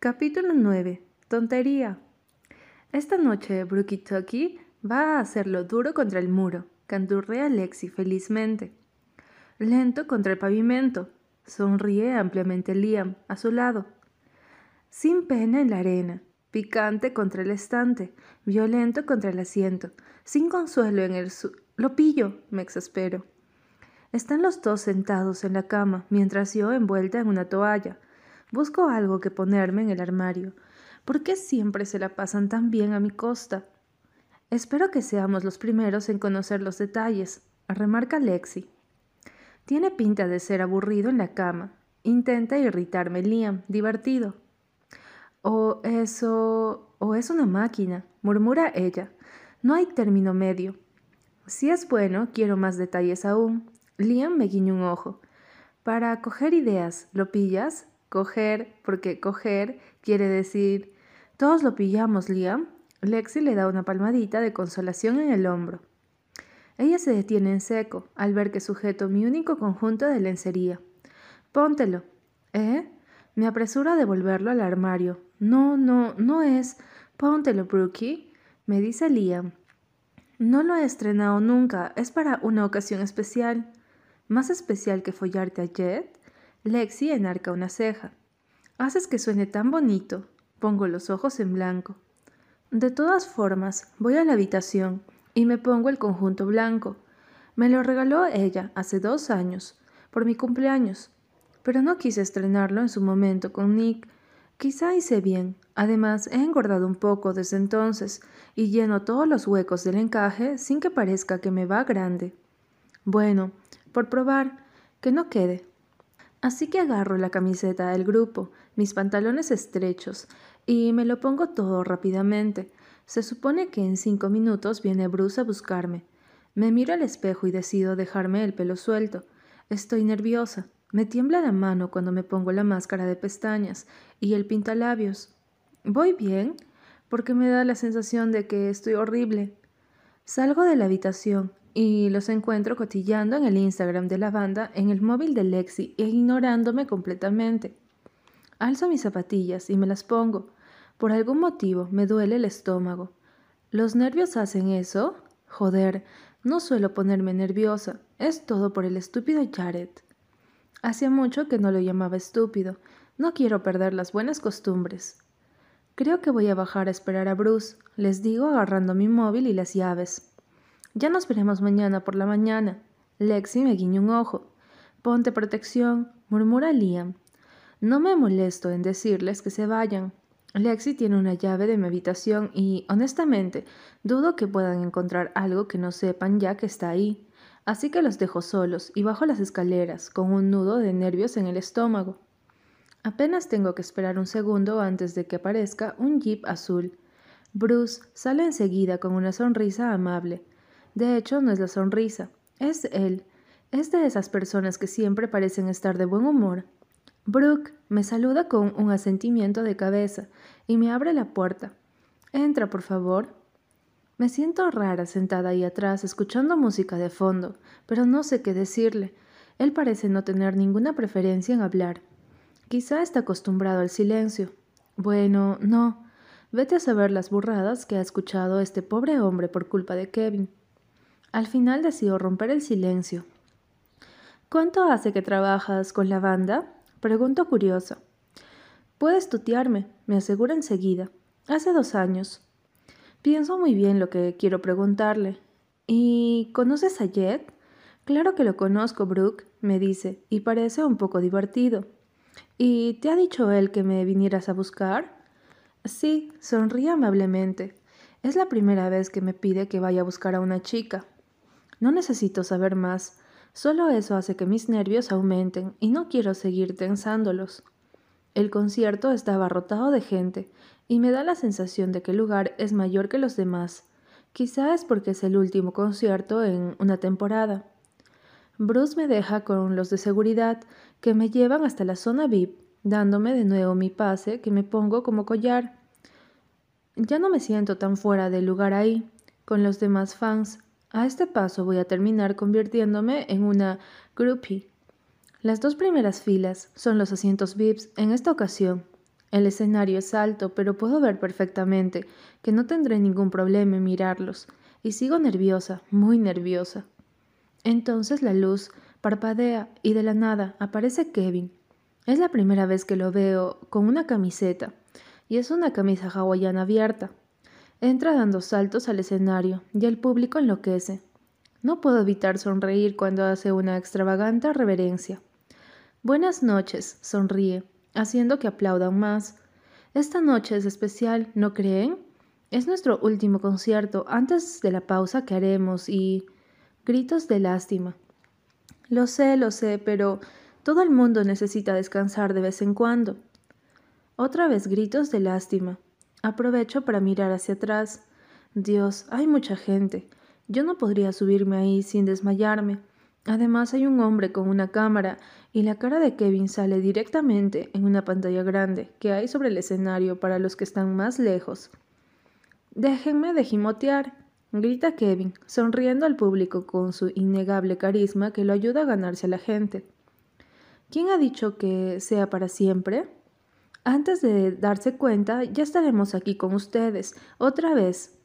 Capítulo 9. Tontería. Esta noche Brookie Tucky va a hacerlo duro contra el muro, canturrea Lexi felizmente. Lento contra el pavimento, sonríe ampliamente Liam a su lado. Sin pena en la arena, picante contra el estante, violento contra el asiento, sin consuelo en el su Lo pillo, me exaspero. Están los dos sentados en la cama, mientras yo envuelta en una toalla Busco algo que ponerme en el armario. ¿Por qué siempre se la pasan tan bien a mi costa? Espero que seamos los primeros en conocer los detalles, remarca Lexi. Tiene pinta de ser aburrido en la cama. Intenta irritarme Liam, divertido. O eso... o es una máquina, murmura ella. No hay término medio. Si es bueno, quiero más detalles aún. Liam me guiña un ojo. Para coger ideas, ¿lo pillas? Coger, porque coger quiere decir, todos lo pillamos, Liam. Lexi le da una palmadita de consolación en el hombro. Ella se detiene en seco al ver que sujeto mi único conjunto de lencería. Póntelo. ¿Eh? Me apresuro a devolverlo al armario. No, no, no es. Póntelo, Brookie, me dice Liam. No lo he estrenado nunca, es para una ocasión especial. ¿Más especial que follarte a Jet? Lexi enarca una ceja. Haces que suene tan bonito. Pongo los ojos en blanco. De todas formas, voy a la habitación y me pongo el conjunto blanco. Me lo regaló ella hace dos años, por mi cumpleaños, pero no quise estrenarlo en su momento con Nick. Quizá hice bien. Además, he engordado un poco desde entonces y lleno todos los huecos del encaje sin que parezca que me va grande. Bueno, por probar, que no quede. Así que agarro la camiseta del grupo, mis pantalones estrechos, y me lo pongo todo rápidamente. Se supone que en cinco minutos viene Bruce a buscarme. Me miro al espejo y decido dejarme el pelo suelto. Estoy nerviosa. Me tiembla la mano cuando me pongo la máscara de pestañas y el pintalabios. ¿Voy bien? Porque me da la sensación de que estoy horrible. Salgo de la habitación y los encuentro cotillando en el Instagram de la banda en el móvil de Lexi e ignorándome completamente. Alzo mis zapatillas y me las pongo. Por algún motivo me duele el estómago. ¿Los nervios hacen eso? Joder, no suelo ponerme nerviosa. Es todo por el estúpido Jared. Hacía mucho que no lo llamaba estúpido. No quiero perder las buenas costumbres. Creo que voy a bajar a esperar a Bruce, les digo agarrando mi móvil y las llaves. Ya nos veremos mañana por la mañana. Lexi me guiñó un ojo. Ponte protección, murmura Liam. No me molesto en decirles que se vayan. Lexi tiene una llave de mi habitación y, honestamente, dudo que puedan encontrar algo que no sepan ya que está ahí. Así que los dejo solos y bajo las escaleras, con un nudo de nervios en el estómago. Apenas tengo que esperar un segundo antes de que aparezca un jeep azul. Bruce sale enseguida con una sonrisa amable. De hecho, no es la sonrisa, es él. Es de esas personas que siempre parecen estar de buen humor. Brooke me saluda con un asentimiento de cabeza y me abre la puerta. Entra, por favor. Me siento rara sentada ahí atrás, escuchando música de fondo, pero no sé qué decirle. Él parece no tener ninguna preferencia en hablar. Quizá está acostumbrado al silencio. Bueno, no. Vete a saber las burradas que ha escuchado este pobre hombre por culpa de Kevin. Al final decido romper el silencio. ¿Cuánto hace que trabajas con la banda? Pregunto curiosa. Puedes tutearme, me asegura enseguida. Hace dos años. Pienso muy bien lo que quiero preguntarle. ¿Y conoces a Jet? Claro que lo conozco, Brooke, me dice, y parece un poco divertido. ¿Y te ha dicho él que me vinieras a buscar? Sí, sonríe amablemente. Es la primera vez que me pide que vaya a buscar a una chica. No necesito saber más, solo eso hace que mis nervios aumenten y no quiero seguir tensándolos. El concierto está abarrotado de gente y me da la sensación de que el lugar es mayor que los demás. Quizá es porque es el último concierto en una temporada. Bruce me deja con los de seguridad que me llevan hasta la zona VIP, dándome de nuevo mi pase que me pongo como collar. Ya no me siento tan fuera del lugar ahí, con los demás fans, a este paso voy a terminar convirtiéndome en una groupie. Las dos primeras filas son los asientos VIPs en esta ocasión. El escenario es alto, pero puedo ver perfectamente que no tendré ningún problema en mirarlos, y sigo nerviosa, muy nerviosa. Entonces la luz parpadea y de la nada aparece Kevin. Es la primera vez que lo veo con una camiseta, y es una camisa hawaiana abierta. Entra dando saltos al escenario y el público enloquece. No puedo evitar sonreír cuando hace una extravagante reverencia. Buenas noches, sonríe haciendo que aplaudan más. Esta noche es especial, ¿no creen? Es nuestro último concierto antes de la pausa que haremos y... gritos de lástima. Lo sé, lo sé, pero todo el mundo necesita descansar de vez en cuando. Otra vez gritos de lástima. Aprovecho para mirar hacia atrás. Dios, hay mucha gente. Yo no podría subirme ahí sin desmayarme. Además hay un hombre con una cámara y la cara de Kevin sale directamente en una pantalla grande que hay sobre el escenario para los que están más lejos. Déjenme de gimotear, grita Kevin, sonriendo al público con su innegable carisma que lo ayuda a ganarse a la gente. ¿Quién ha dicho que sea para siempre? Antes de darse cuenta, ya estaremos aquí con ustedes, otra vez.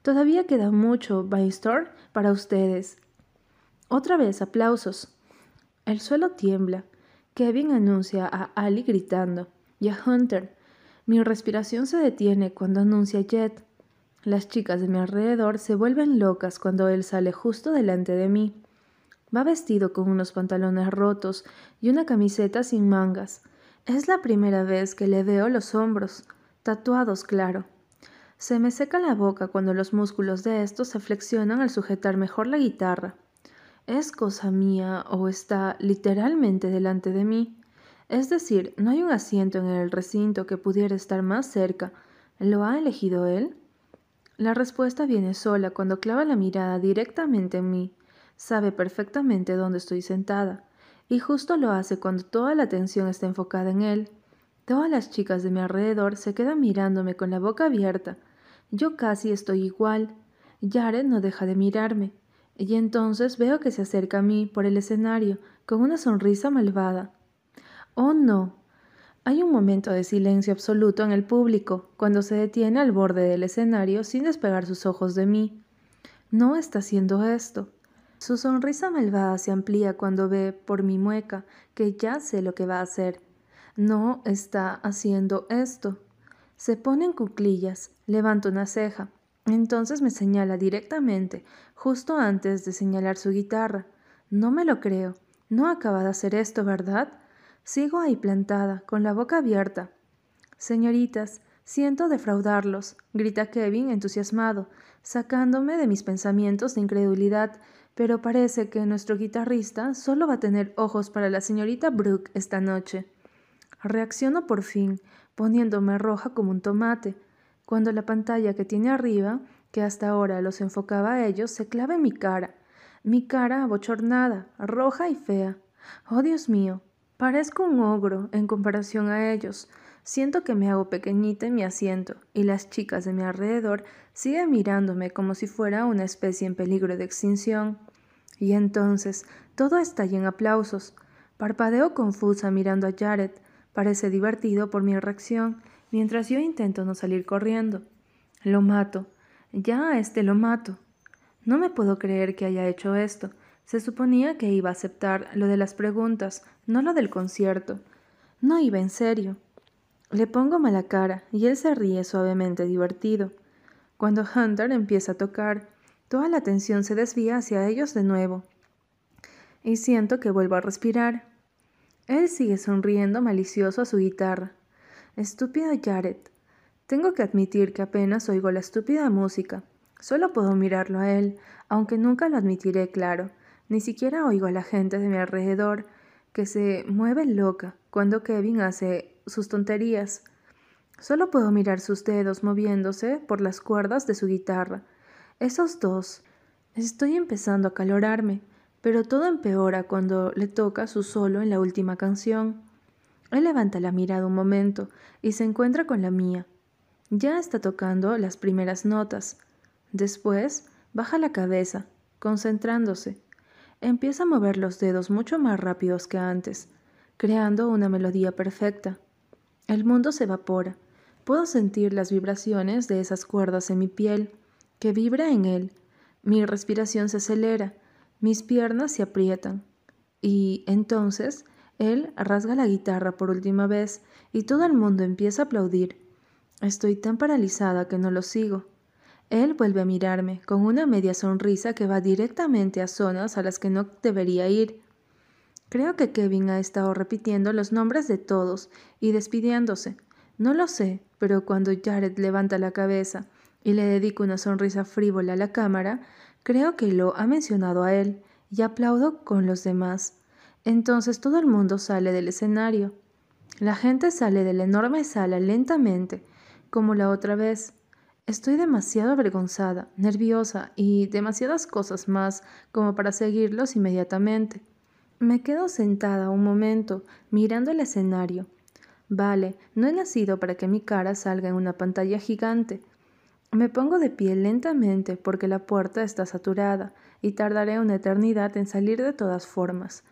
Todavía queda mucho, Store, para ustedes. Otra vez aplausos. El suelo tiembla. Kevin anuncia a Ali gritando y a Hunter. Mi respiración se detiene cuando anuncia Jet. Las chicas de mi alrededor se vuelven locas cuando él sale justo delante de mí. Va vestido con unos pantalones rotos y una camiseta sin mangas. Es la primera vez que le veo los hombros, tatuados, claro. Se me seca la boca cuando los músculos de estos se flexionan al sujetar mejor la guitarra. ¿Es cosa mía o está literalmente delante de mí? Es decir, no hay un asiento en el recinto que pudiera estar más cerca. ¿Lo ha elegido él? La respuesta viene sola cuando clava la mirada directamente en mí. Sabe perfectamente dónde estoy sentada, y justo lo hace cuando toda la atención está enfocada en él. Todas las chicas de mi alrededor se quedan mirándome con la boca abierta. Yo casi estoy igual. Jared no deja de mirarme y entonces veo que se acerca a mí por el escenario con una sonrisa malvada. Oh no. Hay un momento de silencio absoluto en el público cuando se detiene al borde del escenario sin despegar sus ojos de mí. No está haciendo esto. Su sonrisa malvada se amplía cuando ve por mi mueca que ya sé lo que va a hacer. No está haciendo esto. Se pone en cuclillas, levanta una ceja, entonces me señala directamente, justo antes de señalar su guitarra. No me lo creo. No acaba de hacer esto, ¿verdad? Sigo ahí plantada, con la boca abierta. Señoritas, siento defraudarlos, grita Kevin entusiasmado, sacándome de mis pensamientos de incredulidad, pero parece que nuestro guitarrista solo va a tener ojos para la señorita Brooke esta noche. Reacciono por fin, poniéndome roja como un tomate cuando la pantalla que tiene arriba, que hasta ahora los enfocaba a ellos, se clava en mi cara, mi cara abochornada, roja y fea. Oh Dios mío, parezco un ogro en comparación a ellos. Siento que me hago pequeñita en mi asiento, y las chicas de mi alrededor siguen mirándome como si fuera una especie en peligro de extinción. Y entonces todo estalla en aplausos. Parpadeo confusa mirando a Jared. Parece divertido por mi reacción mientras yo intento no salir corriendo. Lo mato. Ya a este lo mato. No me puedo creer que haya hecho esto. Se suponía que iba a aceptar lo de las preguntas, no lo del concierto. No iba en serio. Le pongo mala cara y él se ríe suavemente divertido. Cuando Hunter empieza a tocar, toda la atención se desvía hacia ellos de nuevo. Y siento que vuelvo a respirar. Él sigue sonriendo malicioso a su guitarra. Estúpido Jared. Tengo que admitir que apenas oigo la estúpida música. Solo puedo mirarlo a él, aunque nunca lo admitiré, claro. Ni siquiera oigo a la gente de mi alrededor, que se mueve loca cuando Kevin hace sus tonterías. Solo puedo mirar sus dedos moviéndose por las cuerdas de su guitarra. Esos dos. Estoy empezando a calorarme, pero todo empeora cuando le toca su solo en la última canción. Él levanta la mirada un momento y se encuentra con la mía. Ya está tocando las primeras notas. Después baja la cabeza, concentrándose. Empieza a mover los dedos mucho más rápidos que antes, creando una melodía perfecta. El mundo se evapora. Puedo sentir las vibraciones de esas cuerdas en mi piel, que vibra en él. Mi respiración se acelera, mis piernas se aprietan. Y entonces él rasga la guitarra por última vez y todo el mundo empieza a aplaudir. Estoy tan paralizada que no lo sigo. Él vuelve a mirarme con una media sonrisa que va directamente a zonas a las que no debería ir. Creo que Kevin ha estado repitiendo los nombres de todos y despidiéndose. No lo sé, pero cuando Jared levanta la cabeza y le dedica una sonrisa frívola a la cámara, creo que lo ha mencionado a él y aplaudo con los demás. Entonces todo el mundo sale del escenario. La gente sale de la enorme sala lentamente, como la otra vez. Estoy demasiado avergonzada, nerviosa y demasiadas cosas más como para seguirlos inmediatamente. Me quedo sentada un momento, mirando el escenario. Vale, no he nacido para que mi cara salga en una pantalla gigante. Me pongo de pie lentamente porque la puerta está saturada y tardaré una eternidad en salir de todas formas.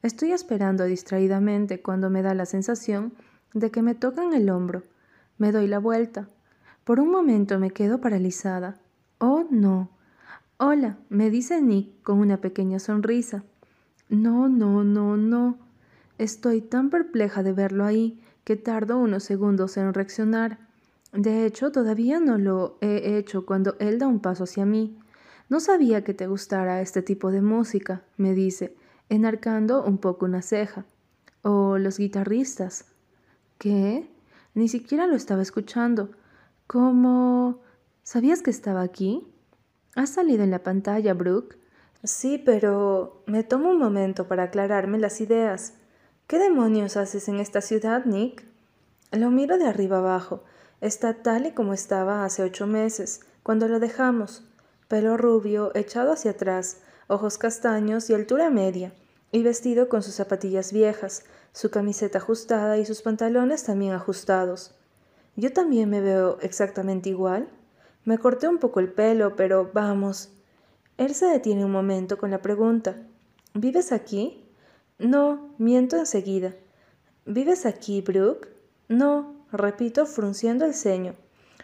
Estoy esperando distraídamente cuando me da la sensación de que me tocan el hombro. Me doy la vuelta. Por un momento me quedo paralizada. Oh, no. Hola, me dice Nick con una pequeña sonrisa. No, no, no, no. Estoy tan perpleja de verlo ahí que tardo unos segundos en reaccionar. De hecho, todavía no lo he hecho cuando él da un paso hacia mí. No sabía que te gustara este tipo de música, me dice, enarcando un poco una ceja. O los guitarristas. ¿Qué? Ni siquiera lo estaba escuchando. ¿Cómo? ¿Sabías que estaba aquí? ¿Has salido en la pantalla, Brooke? Sí, pero me tomo un momento para aclararme las ideas. ¿Qué demonios haces en esta ciudad, Nick? Lo miro de arriba abajo. Está tal y como estaba hace ocho meses, cuando lo dejamos. Pelo rubio, echado hacia atrás, ojos castaños y altura media y vestido con sus zapatillas viejas, su camiseta ajustada y sus pantalones también ajustados. Yo también me veo exactamente igual. Me corté un poco el pelo, pero vamos. Él se detiene un momento con la pregunta. ¿Vives aquí? No, miento enseguida. ¿Vives aquí, Brooke? No, repito, frunciendo el ceño.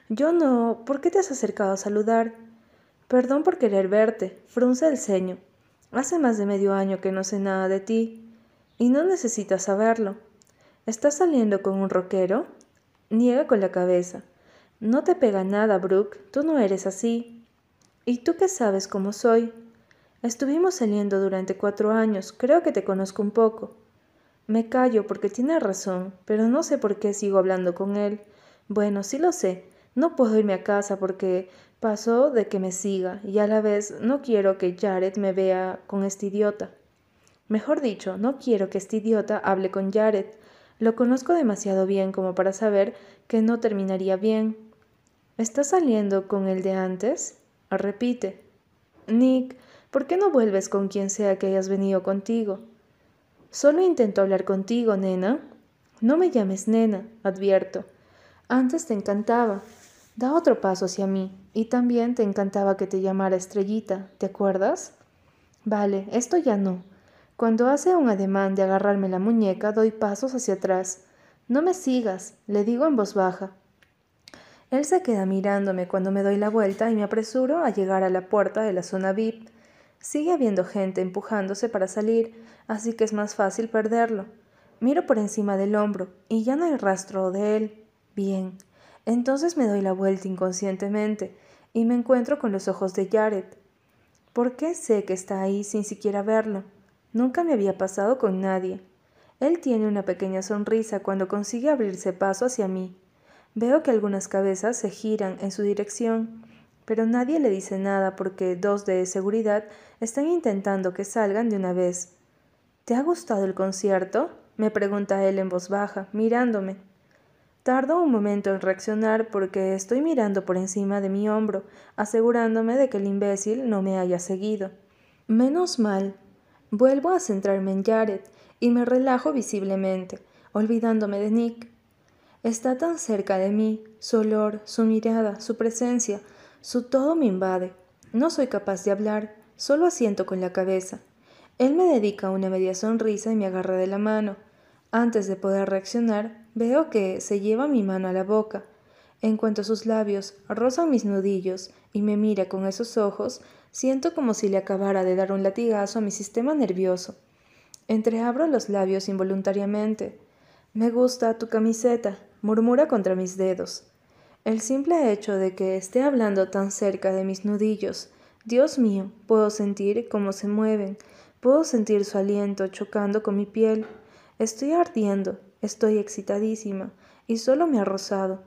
Yo no. ¿Por qué te has acercado a saludar? Perdón por querer verte, frunce el ceño. Hace más de medio año que no sé nada de ti, y no necesitas saberlo. ¿Estás saliendo con un rockero? Niega con la cabeza. No te pega nada, Brooke, tú no eres así. ¿Y tú qué sabes cómo soy? Estuvimos saliendo durante cuatro años, creo que te conozco un poco. Me callo porque tiene razón, pero no sé por qué sigo hablando con él. Bueno, sí lo sé. No puedo irme a casa porque Paso de que me siga y a la vez no quiero que Jared me vea con este idiota. Mejor dicho, no quiero que este idiota hable con Jared. Lo conozco demasiado bien como para saber que no terminaría bien. ¿Estás saliendo con el de antes? Repite. Nick, ¿por qué no vuelves con quien sea que hayas venido contigo? Solo intento hablar contigo, nena. No me llames nena, advierto. Antes te encantaba. Da otro paso hacia mí. Y también te encantaba que te llamara estrellita, ¿te acuerdas? Vale, esto ya no. Cuando hace un ademán de agarrarme la muñeca, doy pasos hacia atrás. No me sigas, le digo en voz baja. Él se queda mirándome cuando me doy la vuelta y me apresuro a llegar a la puerta de la zona VIP. Sigue habiendo gente empujándose para salir, así que es más fácil perderlo. Miro por encima del hombro y ya no hay rastro de él. Bien. Entonces me doy la vuelta inconscientemente y me encuentro con los ojos de Jared. ¿Por qué sé que está ahí sin siquiera verlo? Nunca me había pasado con nadie. Él tiene una pequeña sonrisa cuando consigue abrirse paso hacia mí. Veo que algunas cabezas se giran en su dirección, pero nadie le dice nada porque dos de seguridad están intentando que salgan de una vez. ¿Te ha gustado el concierto? me pregunta él en voz baja, mirándome. Tardo un momento en reaccionar porque estoy mirando por encima de mi hombro, asegurándome de que el imbécil no me haya seguido. Menos mal. Vuelvo a centrarme en Jared y me relajo visiblemente, olvidándome de Nick. Está tan cerca de mí, su olor, su mirada, su presencia, su todo me invade. No soy capaz de hablar, solo asiento con la cabeza. Él me dedica una media sonrisa y me agarra de la mano. Antes de poder reaccionar, Veo que se lleva mi mano a la boca. En cuanto sus labios rozan mis nudillos y me mira con esos ojos, siento como si le acabara de dar un latigazo a mi sistema nervioso. Entreabro los labios involuntariamente. Me gusta tu camiseta, murmura contra mis dedos. El simple hecho de que esté hablando tan cerca de mis nudillos, Dios mío, puedo sentir cómo se mueven, puedo sentir su aliento chocando con mi piel. Estoy ardiendo, estoy excitadísima, y solo me ha rozado.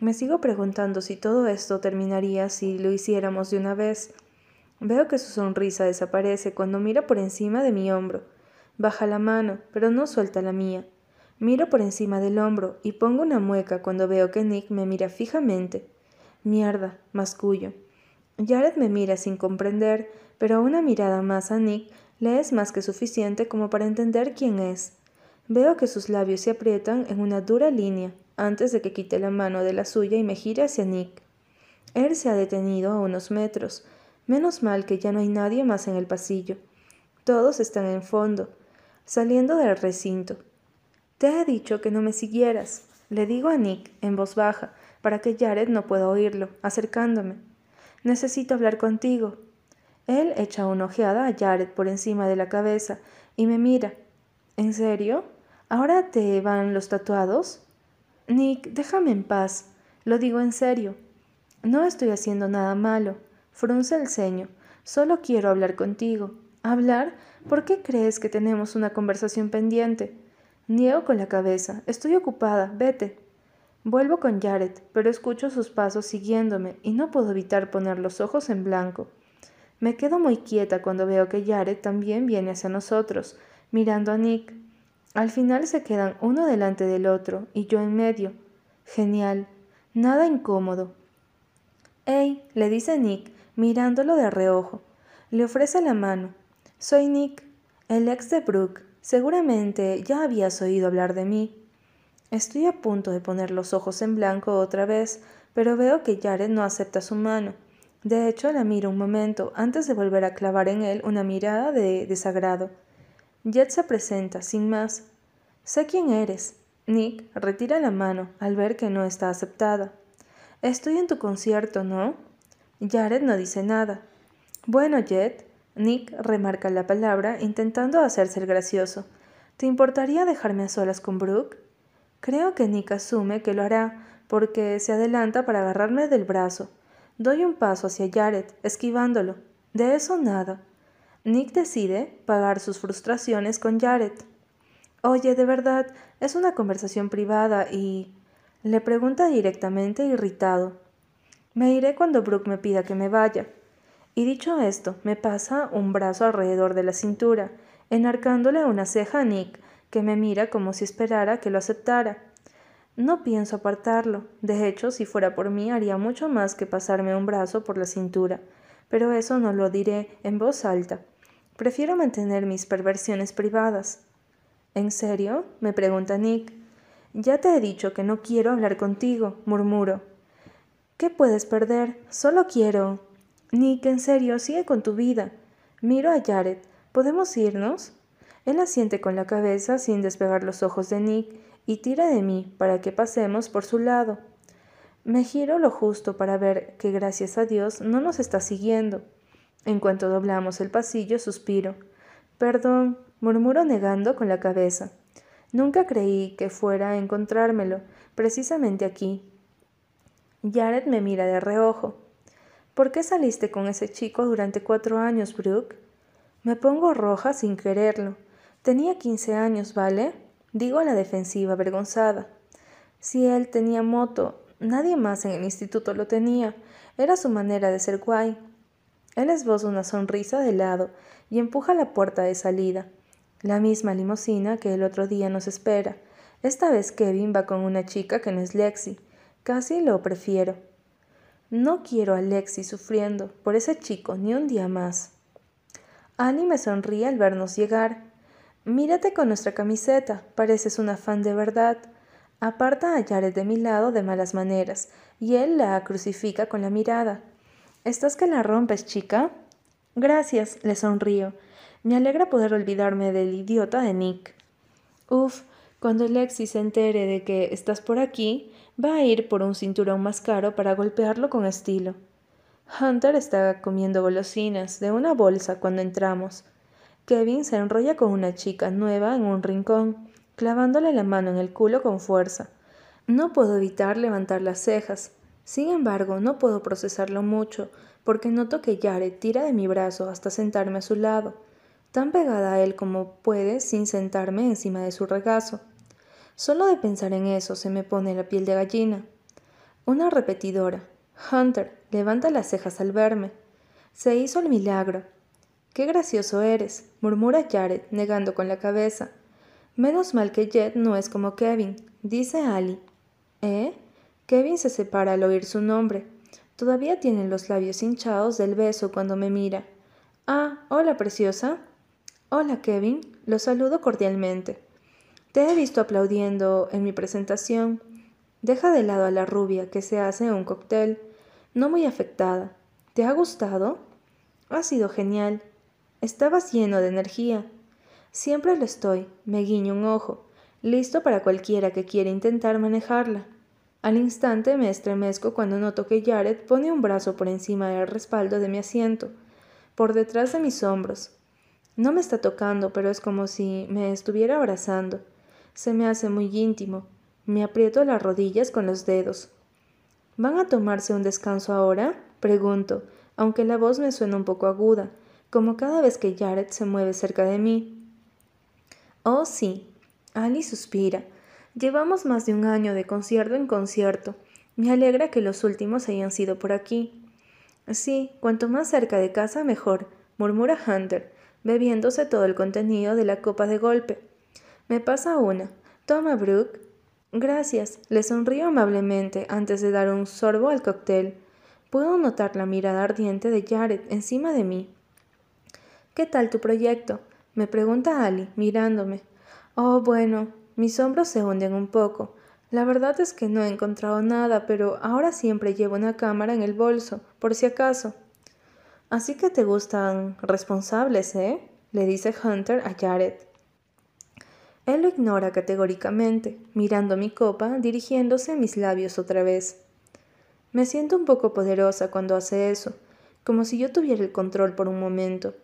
Me sigo preguntando si todo esto terminaría si lo hiciéramos de una vez. Veo que su sonrisa desaparece cuando mira por encima de mi hombro. Baja la mano, pero no suelta la mía. Miro por encima del hombro y pongo una mueca cuando veo que Nick me mira fijamente. Mierda, mascullo. Jared me mira sin comprender, pero una mirada más a Nick le es más que suficiente como para entender quién es. Veo que sus labios se aprietan en una dura línea antes de que quite la mano de la suya y me gire hacia Nick. Él se ha detenido a unos metros. Menos mal que ya no hay nadie más en el pasillo. Todos están en fondo, saliendo del recinto. Te he dicho que no me siguieras, le digo a Nick en voz baja, para que Jared no pueda oírlo, acercándome. Necesito hablar contigo. Él echa una ojeada a Jared por encima de la cabeza y me mira. ¿En serio? ¿Ahora te van los tatuados? Nick, déjame en paz. Lo digo en serio. No estoy haciendo nada malo. Frunce el ceño. Solo quiero hablar contigo. ¿Hablar? ¿Por qué crees que tenemos una conversación pendiente? Niego con la cabeza. Estoy ocupada. Vete. Vuelvo con Jared, pero escucho sus pasos siguiéndome y no puedo evitar poner los ojos en blanco. Me quedo muy quieta cuando veo que Jared también viene hacia nosotros, mirando a Nick. Al final se quedan uno delante del otro y yo en medio. Genial. Nada incómodo. ¡Ey! le dice Nick, mirándolo de reojo. Le ofrece la mano. Soy Nick, el ex de Brooke. Seguramente ya habías oído hablar de mí. Estoy a punto de poner los ojos en blanco otra vez, pero veo que Jared no acepta su mano. De hecho, la miro un momento antes de volver a clavar en él una mirada de desagrado. Jet se presenta, sin más. Sé quién eres. Nick retira la mano al ver que no está aceptada. Estoy en tu concierto, ¿no? Jared no dice nada. Bueno, Jet, Nick remarca la palabra, intentando hacerse el gracioso. ¿Te importaría dejarme a solas con Brooke? Creo que Nick asume que lo hará, porque se adelanta para agarrarme del brazo. Doy un paso hacia Jared, esquivándolo. De eso nada. Nick decide pagar sus frustraciones con Jared. Oye, de verdad, es una conversación privada y... Le pregunta directamente irritado. Me iré cuando Brooke me pida que me vaya. Y dicho esto, me pasa un brazo alrededor de la cintura, enarcándole una ceja a Nick, que me mira como si esperara que lo aceptara. No pienso apartarlo. De hecho, si fuera por mí, haría mucho más que pasarme un brazo por la cintura. Pero eso no lo diré en voz alta. Prefiero mantener mis perversiones privadas. ¿En serio? me pregunta Nick. Ya te he dicho que no quiero hablar contigo, murmuro. ¿Qué puedes perder? Solo quiero. Nick, en serio, sigue con tu vida. Miro a Jared. ¿Podemos irnos? Él asiente con la cabeza sin despegar los ojos de Nick y tira de mí para que pasemos por su lado. Me giro lo justo para ver que gracias a Dios no nos está siguiendo. En cuanto doblamos el pasillo, suspiro. Perdón, murmuro negando con la cabeza. Nunca creí que fuera a encontrármelo, precisamente aquí. Jared me mira de reojo. ¿Por qué saliste con ese chico durante cuatro años, Brooke? Me pongo roja sin quererlo. Tenía quince años, ¿vale? Digo a la defensiva, avergonzada. Si él tenía moto, nadie más en el instituto lo tenía. Era su manera de ser guay. Él esboza una sonrisa de lado y empuja la puerta de salida. La misma limusina que el otro día nos espera. Esta vez Kevin va con una chica que no es Lexi. Casi lo prefiero. No quiero a Lexi sufriendo por ese chico ni un día más. Annie me sonríe al vernos llegar. Mírate con nuestra camiseta, pareces una fan de verdad. Aparta a Jared de mi lado de malas maneras, y él la crucifica con la mirada. ¿Estás que la rompes, chica? Gracias, le sonrío. Me alegra poder olvidarme del idiota de Nick. Uf, Cuando Lexi se entere de que estás por aquí, va a ir por un cinturón más caro para golpearlo con estilo. Hunter está comiendo golosinas de una bolsa cuando entramos. Kevin se enrolla con una chica nueva en un rincón, clavándole la mano en el culo con fuerza. No puedo evitar levantar las cejas. Sin embargo, no puedo procesarlo mucho, porque noto que Jared tira de mi brazo hasta sentarme a su lado, tan pegada a él como puede sin sentarme encima de su regazo. Solo de pensar en eso se me pone la piel de gallina. Una repetidora. Hunter levanta las cejas al verme. Se hizo el milagro. Qué gracioso eres, murmura Jared, negando con la cabeza. Menos mal que Jet no es como Kevin, dice Ali. ¿Eh? Kevin se separa al oír su nombre. Todavía tiene los labios hinchados del beso cuando me mira. Ah, hola, preciosa. Hola, Kevin. Lo saludo cordialmente. Te he visto aplaudiendo en mi presentación. Deja de lado a la rubia que se hace un cóctel, no muy afectada. ¿Te ha gustado? Ha sido genial. Estabas lleno de energía. Siempre lo estoy, me guiño un ojo, listo para cualquiera que quiera intentar manejarla. Al instante me estremezco cuando noto que Jared pone un brazo por encima del respaldo de mi asiento, por detrás de mis hombros. No me está tocando, pero es como si me estuviera abrazando. Se me hace muy íntimo. Me aprieto las rodillas con los dedos. ¿Van a tomarse un descanso ahora? Pregunto, aunque la voz me suena un poco aguda, como cada vez que Jared se mueve cerca de mí. Oh, sí. Ali suspira. Llevamos más de un año de concierto en concierto. Me alegra que los últimos hayan sido por aquí. Sí, cuanto más cerca de casa mejor, murmura Hunter, bebiéndose todo el contenido de la copa de golpe. Me pasa una. Toma, Brooke. Gracias. Le sonrío amablemente antes de dar un sorbo al cóctel. Puedo notar la mirada ardiente de Jared encima de mí. ¿Qué tal tu proyecto? me pregunta Ali, mirándome. Oh, bueno, mis hombros se hunden un poco. La verdad es que no he encontrado nada, pero ahora siempre llevo una cámara en el bolso, por si acaso. Así que te gustan responsables, ¿eh? le dice Hunter a Jared. Él lo ignora categóricamente, mirando mi copa, dirigiéndose a mis labios otra vez. Me siento un poco poderosa cuando hace eso, como si yo tuviera el control por un momento.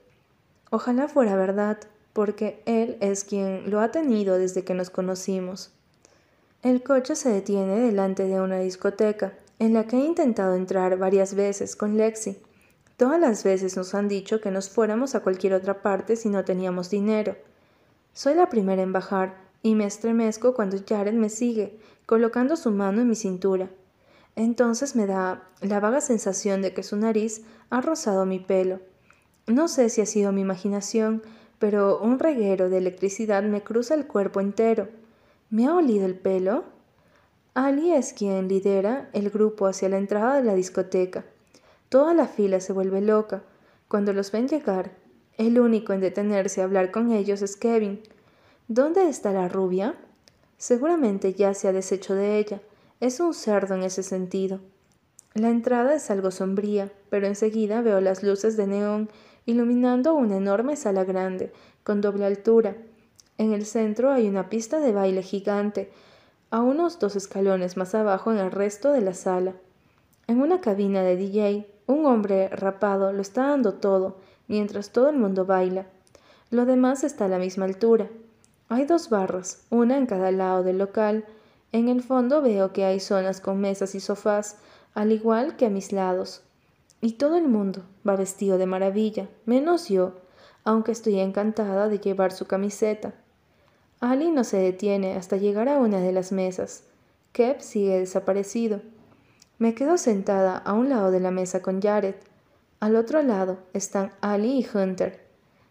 Ojalá fuera verdad, porque él es quien lo ha tenido desde que nos conocimos. El coche se detiene delante de una discoteca, en la que he intentado entrar varias veces con Lexi. Todas las veces nos han dicho que nos fuéramos a cualquier otra parte si no teníamos dinero. Soy la primera en bajar y me estremezco cuando Jared me sigue, colocando su mano en mi cintura. Entonces me da la vaga sensación de que su nariz ha rozado mi pelo. No sé si ha sido mi imaginación, pero un reguero de electricidad me cruza el cuerpo entero. ¿Me ha olido el pelo? Ali es quien lidera el grupo hacia la entrada de la discoteca. Toda la fila se vuelve loca. Cuando los ven llegar, el único en detenerse a hablar con ellos es Kevin. ¿Dónde está la rubia? Seguramente ya se ha deshecho de ella. Es un cerdo en ese sentido. La entrada es algo sombría, pero enseguida veo las luces de neón iluminando una enorme sala grande, con doble altura. En el centro hay una pista de baile gigante, a unos dos escalones más abajo en el resto de la sala. En una cabina de DJ, un hombre rapado lo está dando todo, mientras todo el mundo baila. Lo demás está a la misma altura. Hay dos barras, una en cada lado del local. En el fondo veo que hay zonas con mesas y sofás, al igual que a mis lados. Y todo el mundo va vestido de maravilla, menos yo, aunque estoy encantada de llevar su camiseta. Ali no se detiene hasta llegar a una de las mesas. Kep sigue desaparecido. Me quedo sentada a un lado de la mesa con Jared. Al otro lado están Ali y Hunter.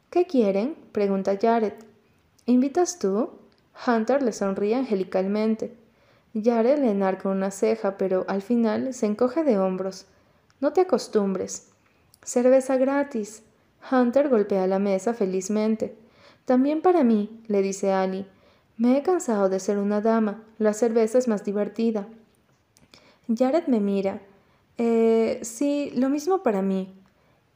¿Qué quieren? pregunta Jared. ¿Invitas tú? Hunter le sonríe angelicalmente. Jared le enarca una ceja, pero al final se encoge de hombros. No te acostumbres. Cerveza gratis. Hunter golpea la mesa felizmente. También para mí, le dice Ali. Me he cansado de ser una dama. La cerveza es más divertida. Jared me mira. Eh, sí, lo mismo para mí.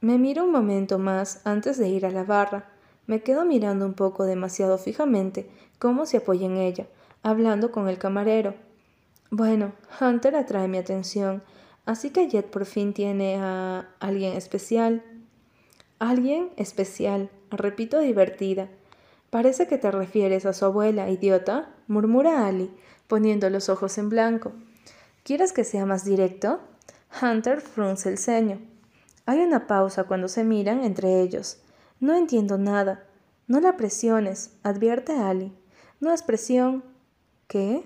Me miro un momento más antes de ir a la barra. Me quedo mirando un poco demasiado fijamente, como si apoya en ella, hablando con el camarero. Bueno, Hunter atrae mi atención, así que Jet por fin tiene a alguien especial. Alguien especial, repito divertida. Parece que te refieres a su abuela, idiota, murmura Ali, poniendo los ojos en blanco. ¿Quieres que sea más directo? Hunter frunce el ceño. Hay una pausa cuando se miran entre ellos. No entiendo nada. No la presiones, advierte Ali. No es presión. ¿Qué?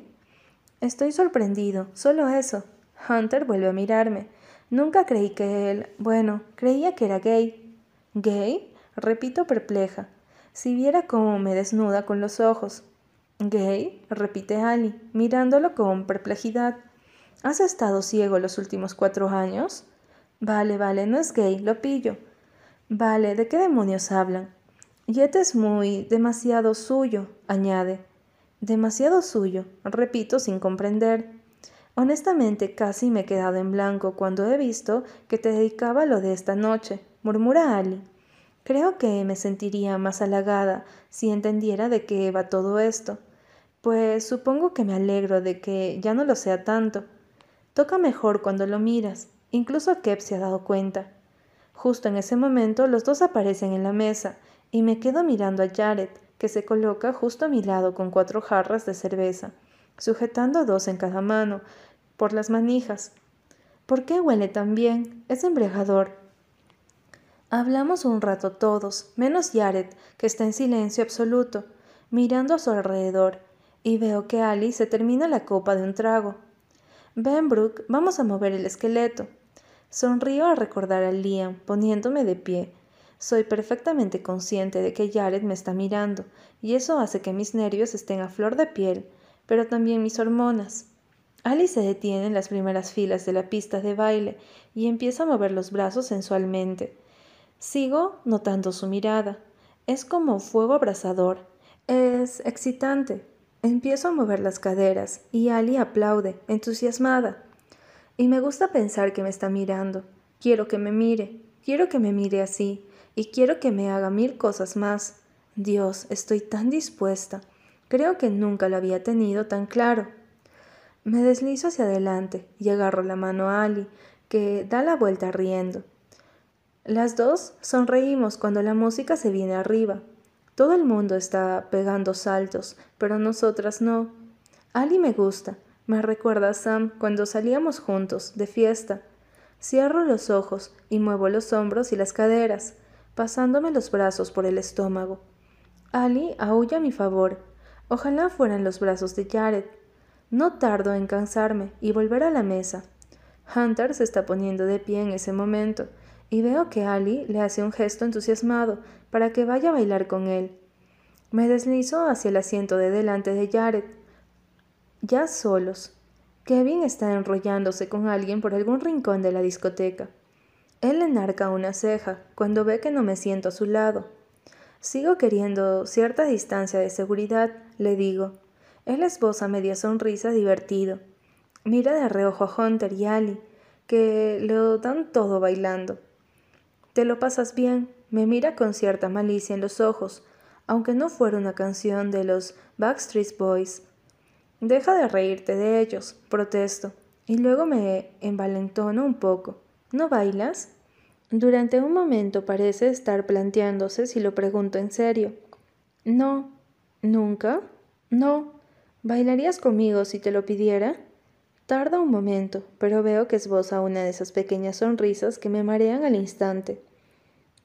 Estoy sorprendido, solo eso. Hunter vuelve a mirarme. Nunca creí que él. Bueno, creía que era gay. ¿Gay? Repito perpleja. Si viera cómo me desnuda con los ojos. ¿Gay? repite Ali, mirándolo con perplejidad. ¿Has estado ciego los últimos cuatro años? Vale, vale, no es gay, lo pillo. Vale, ¿de qué demonios hablan? Jet es muy demasiado suyo, añade. Demasiado suyo, repito sin comprender. Honestamente, casi me he quedado en blanco cuando he visto que te dedicaba lo de esta noche, murmura Ali. Creo que me sentiría más halagada si entendiera de qué va todo esto, pues supongo que me alegro de que ya no lo sea tanto. Toca mejor cuando lo miras. Incluso Kep se ha dado cuenta. Justo en ese momento los dos aparecen en la mesa y me quedo mirando a Jared, que se coloca justo a mi lado con cuatro jarras de cerveza, sujetando dos en cada mano, por las manijas. ¿Por qué huele tan bien? Es embriagador. Hablamos un rato todos, menos Jared, que está en silencio absoluto, mirando a su alrededor, y veo que Ali se termina la copa de un trago. Ven, vamos a mover el esqueleto. Sonrío al recordar a Liam, poniéndome de pie. Soy perfectamente consciente de que Jared me está mirando, y eso hace que mis nervios estén a flor de piel, pero también mis hormonas. Ali se detiene en las primeras filas de la pista de baile y empieza a mover los brazos sensualmente. Sigo notando su mirada. Es como fuego abrasador. Es excitante, Empiezo a mover las caderas y Ali aplaude, entusiasmada. Y me gusta pensar que me está mirando. Quiero que me mire, quiero que me mire así, y quiero que me haga mil cosas más. Dios, estoy tan dispuesta. Creo que nunca lo había tenido tan claro. Me deslizo hacia adelante y agarro la mano a Ali, que da la vuelta riendo. Las dos sonreímos cuando la música se viene arriba, todo el mundo está pegando saltos, pero nosotras no. Ali me gusta. Me recuerda a Sam cuando salíamos juntos, de fiesta. Cierro los ojos y muevo los hombros y las caderas, pasándome los brazos por el estómago. Ali aúlla a mi favor. Ojalá fueran los brazos de Jared. No tardo en cansarme y volver a la mesa. Hunter se está poniendo de pie en ese momento y veo que Ali le hace un gesto entusiasmado para que vaya a bailar con él. Me deslizo hacia el asiento de delante de Jared. Ya solos. Kevin está enrollándose con alguien por algún rincón de la discoteca. Él enarca una ceja cuando ve que no me siento a su lado. Sigo queriendo cierta distancia de seguridad, le digo. Él esboza media sonrisa divertido. Mira de reojo a Hunter y Ali, que lo dan todo bailando. Te lo pasas bien, me mira con cierta malicia en los ojos, aunque no fuera una canción de los Backstreet Boys. Deja de reírte de ellos, protesto, y luego me envalentono un poco. ¿No bailas? Durante un momento parece estar planteándose si lo pregunto en serio. No. ¿Nunca? No. ¿Bailarías conmigo si te lo pidiera? Tarda un momento, pero veo que esboza una de esas pequeñas sonrisas que me marean al instante.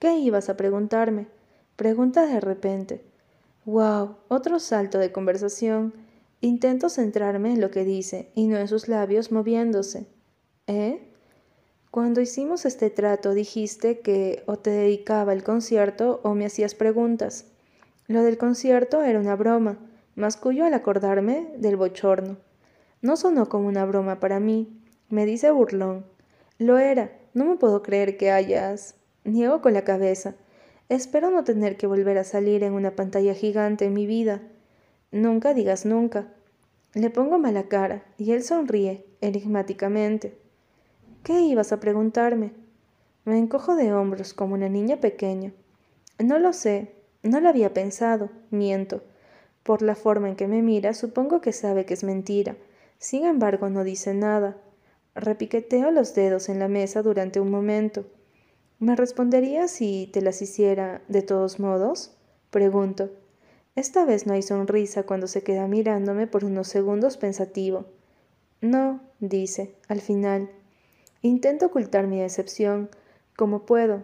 ¿Qué ibas a preguntarme? Pregunta de repente. ¡Wow! Otro salto de conversación. Intento centrarme en lo que dice y no en sus labios moviéndose. ¿Eh? Cuando hicimos este trato dijiste que o te dedicaba el concierto o me hacías preguntas. Lo del concierto era una broma, mascullo al acordarme del bochorno. No sonó como una broma para mí, me dice burlón. Lo era, no me puedo creer que hayas. Niego con la cabeza. Espero no tener que volver a salir en una pantalla gigante en mi vida. Nunca digas nunca. Le pongo mala cara y él sonríe, enigmáticamente. ¿Qué ibas a preguntarme? Me encojo de hombros como una niña pequeña. No lo sé, no lo había pensado, miento. Por la forma en que me mira, supongo que sabe que es mentira. Sin embargo, no dice nada. Repiqueteo los dedos en la mesa durante un momento. ¿Me responderías si te las hiciera de todos modos? Pregunto. Esta vez no hay sonrisa cuando se queda mirándome por unos segundos pensativo. No, dice, al final. Intento ocultar mi decepción, como puedo.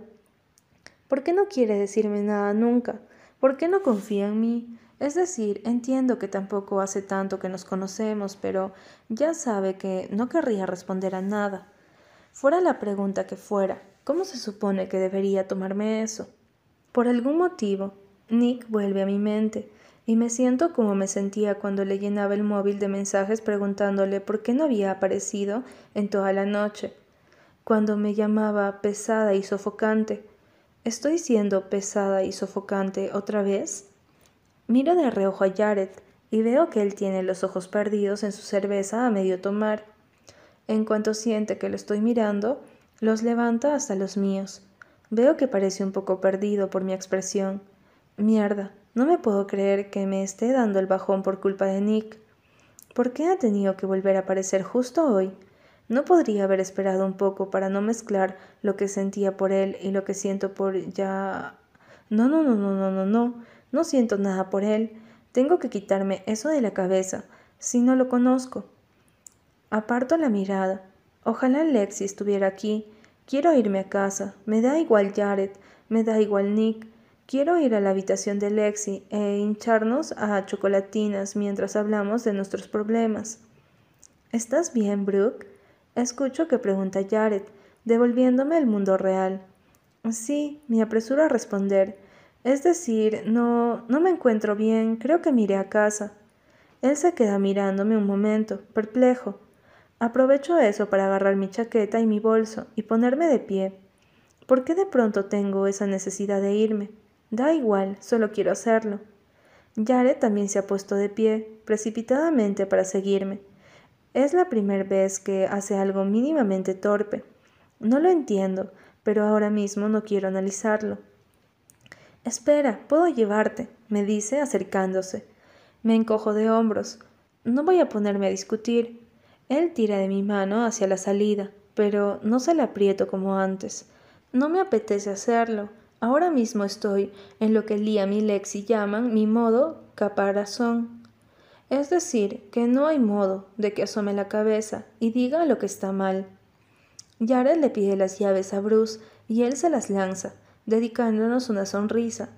¿Por qué no quiere decirme nada nunca? ¿Por qué no confía en mí? Es decir, entiendo que tampoco hace tanto que nos conocemos, pero ya sabe que no querría responder a nada. Fuera la pregunta que fuera, ¿cómo se supone que debería tomarme eso? Por algún motivo, Nick vuelve a mi mente y me siento como me sentía cuando le llenaba el móvil de mensajes preguntándole por qué no había aparecido en toda la noche, cuando me llamaba pesada y sofocante. ¿Estoy siendo pesada y sofocante otra vez? Miro de reojo a Jared y veo que él tiene los ojos perdidos en su cerveza a medio tomar. En cuanto siente que lo estoy mirando, los levanta hasta los míos. Veo que parece un poco perdido por mi expresión. Mierda, no me puedo creer que me esté dando el bajón por culpa de Nick. ¿Por qué ha tenido que volver a aparecer justo hoy? ¿No podría haber esperado un poco para no mezclar lo que sentía por él y lo que siento por ya... No, no, no, no, no, no, no. No siento nada por él. Tengo que quitarme eso de la cabeza, si no lo conozco. Aparto la mirada. Ojalá Lexi estuviera aquí. Quiero irme a casa. Me da igual Jared, me da igual Nick. Quiero ir a la habitación de Lexi e hincharnos a chocolatinas mientras hablamos de nuestros problemas. ¿Estás bien, Brooke? Escucho que pregunta Jared, devolviéndome el mundo real. Sí, me apresuro a responder. Es decir, no, no me encuentro bien, creo que miré a casa. Él se queda mirándome un momento, perplejo. Aprovecho eso para agarrar mi chaqueta y mi bolso y ponerme de pie. ¿Por qué de pronto tengo esa necesidad de irme? Da igual, solo quiero hacerlo. Jared también se ha puesto de pie, precipitadamente para seguirme. Es la primera vez que hace algo mínimamente torpe. No lo entiendo, pero ahora mismo no quiero analizarlo. Espera, puedo llevarte, me dice acercándose. Me encojo de hombros. No voy a ponerme a discutir. Él tira de mi mano hacia la salida, pero no se la aprieto como antes. No me apetece hacerlo. Ahora mismo estoy en lo que Liam y Lexi llaman mi modo caparazón. Es decir, que no hay modo de que asome la cabeza y diga lo que está mal. Jared le pide las llaves a Bruce y él se las lanza, dedicándonos una sonrisa.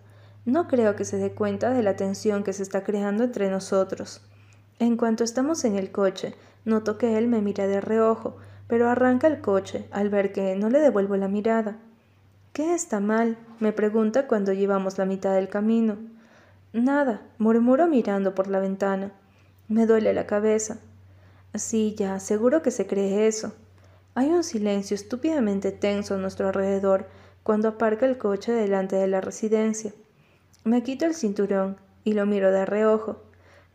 No creo que se dé cuenta de la tensión que se está creando entre nosotros. En cuanto estamos en el coche, noto que él me mira de reojo, pero arranca el coche al ver que no le devuelvo la mirada. ¿Qué está mal? me pregunta cuando llevamos la mitad del camino. Nada, murmuro mirando por la ventana. Me duele la cabeza. Sí, ya, seguro que se cree eso. Hay un silencio estúpidamente tenso a nuestro alrededor cuando aparca el coche delante de la residencia. Me quito el cinturón y lo miro de reojo.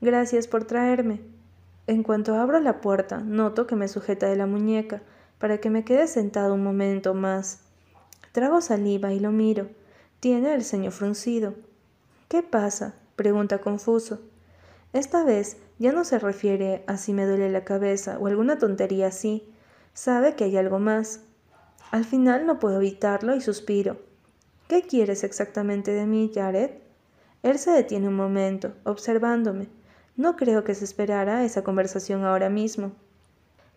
Gracias por traerme. En cuanto abro la puerta, noto que me sujeta de la muñeca para que me quede sentado un momento más. Trago saliva y lo miro. Tiene el ceño fruncido. ¿Qué pasa? pregunta confuso. Esta vez ya no se refiere a si me duele la cabeza o alguna tontería así. Sabe que hay algo más. Al final no puedo evitarlo y suspiro. ¿Qué quieres exactamente de mí, Jared? Él se detiene un momento, observándome. No creo que se esperara esa conversación ahora mismo.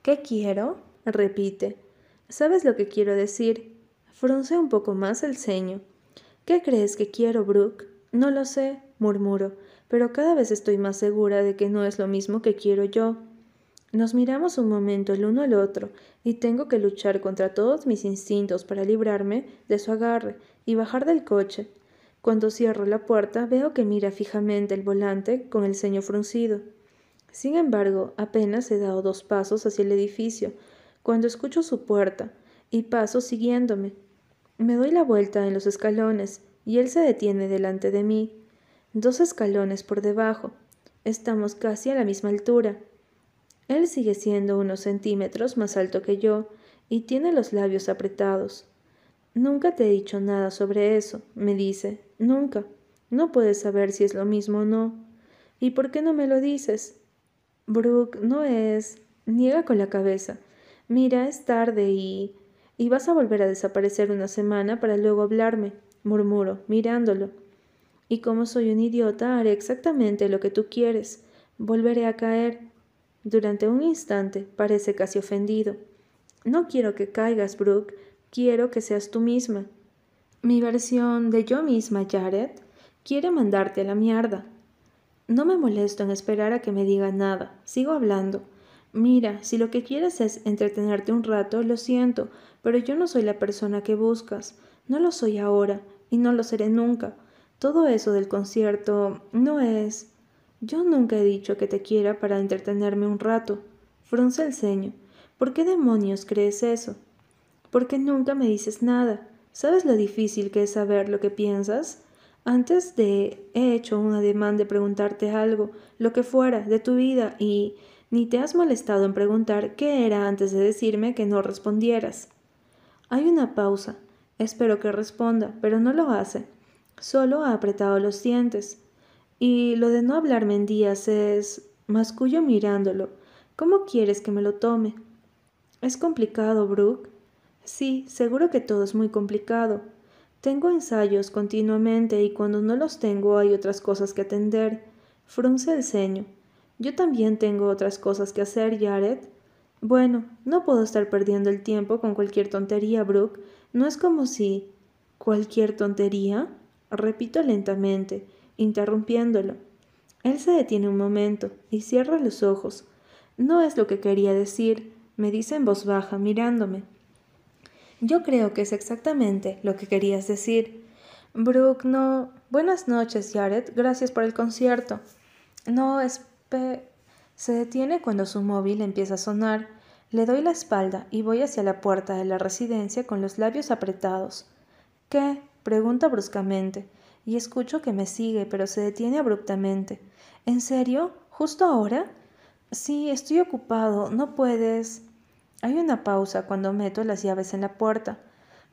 ¿Qué quiero? repite. ¿Sabes lo que quiero decir? Frunce un poco más el ceño. ¿Qué crees que quiero, Brooke? No lo sé, murmuro, pero cada vez estoy más segura de que no es lo mismo que quiero yo. Nos miramos un momento el uno al otro, y tengo que luchar contra todos mis instintos para librarme de su agarre y bajar del coche. Cuando cierro la puerta veo que mira fijamente el volante con el ceño fruncido. Sin embargo, apenas he dado dos pasos hacia el edificio, cuando escucho su puerta, y paso siguiéndome. Me doy la vuelta en los escalones y él se detiene delante de mí, dos escalones por debajo. Estamos casi a la misma altura. Él sigue siendo unos centímetros más alto que yo y tiene los labios apretados. Nunca te he dicho nada sobre eso, me dice. Nunca. No puedes saber si es lo mismo o no. ¿Y por qué no me lo dices? Brooke, no es. Niega con la cabeza. Mira, es tarde y. y vas a volver a desaparecer una semana para luego hablarme, murmuro, mirándolo. Y como soy un idiota, haré exactamente lo que tú quieres. Volveré a caer. Durante un instante parece casi ofendido. No quiero que caigas, Brooke. Quiero que seas tú misma. Mi versión de yo misma, Jared, quiere mandarte a la mierda. No me molesto en esperar a que me diga nada. Sigo hablando. Mira, si lo que quieres es entretenerte un rato, lo siento, pero yo no soy la persona que buscas. No lo soy ahora, y no lo seré nunca. Todo eso del concierto no es. Yo nunca he dicho que te quiera para entretenerme un rato. Frunce el ceño. ¿Por qué demonios crees eso? Porque nunca me dices nada. ¿Sabes lo difícil que es saber lo que piensas? Antes de he hecho un ademán de preguntarte algo, lo que fuera, de tu vida, y ni te has molestado en preguntar qué era antes de decirme que no respondieras. Hay una pausa. Espero que responda, pero no lo hace. Solo ha apretado los dientes. Y lo de no hablarme en días es. mascullo mirándolo. ¿Cómo quieres que me lo tome? Es complicado, Brooke. Sí, seguro que todo es muy complicado. Tengo ensayos continuamente y cuando no los tengo hay otras cosas que atender. Frunce el ceño. Yo también tengo otras cosas que hacer, Jared. Bueno, no puedo estar perdiendo el tiempo con cualquier tontería, Brooke. No es como si. ¿Cualquier tontería? Repito lentamente, interrumpiéndolo. Él se detiene un momento y cierra los ojos. No es lo que quería decir, me dice en voz baja, mirándome. Yo creo que es exactamente lo que querías decir. Brooke, no. Buenas noches, Jared. Gracias por el concierto. No, espe. Se detiene cuando su móvil empieza a sonar. Le doy la espalda y voy hacia la puerta de la residencia con los labios apretados. ¿Qué? pregunta bruscamente, y escucho que me sigue, pero se detiene abruptamente. ¿En serio? ¿Justo ahora? Sí, estoy ocupado. No puedes. Hay una pausa cuando meto las llaves en la puerta.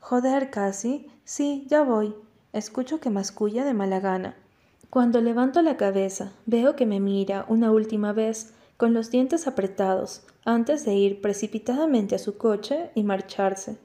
Joder, casi. Sí, ya voy. Escucho que masculla de mala gana. Cuando levanto la cabeza, veo que me mira una última vez, con los dientes apretados, antes de ir precipitadamente a su coche y marcharse.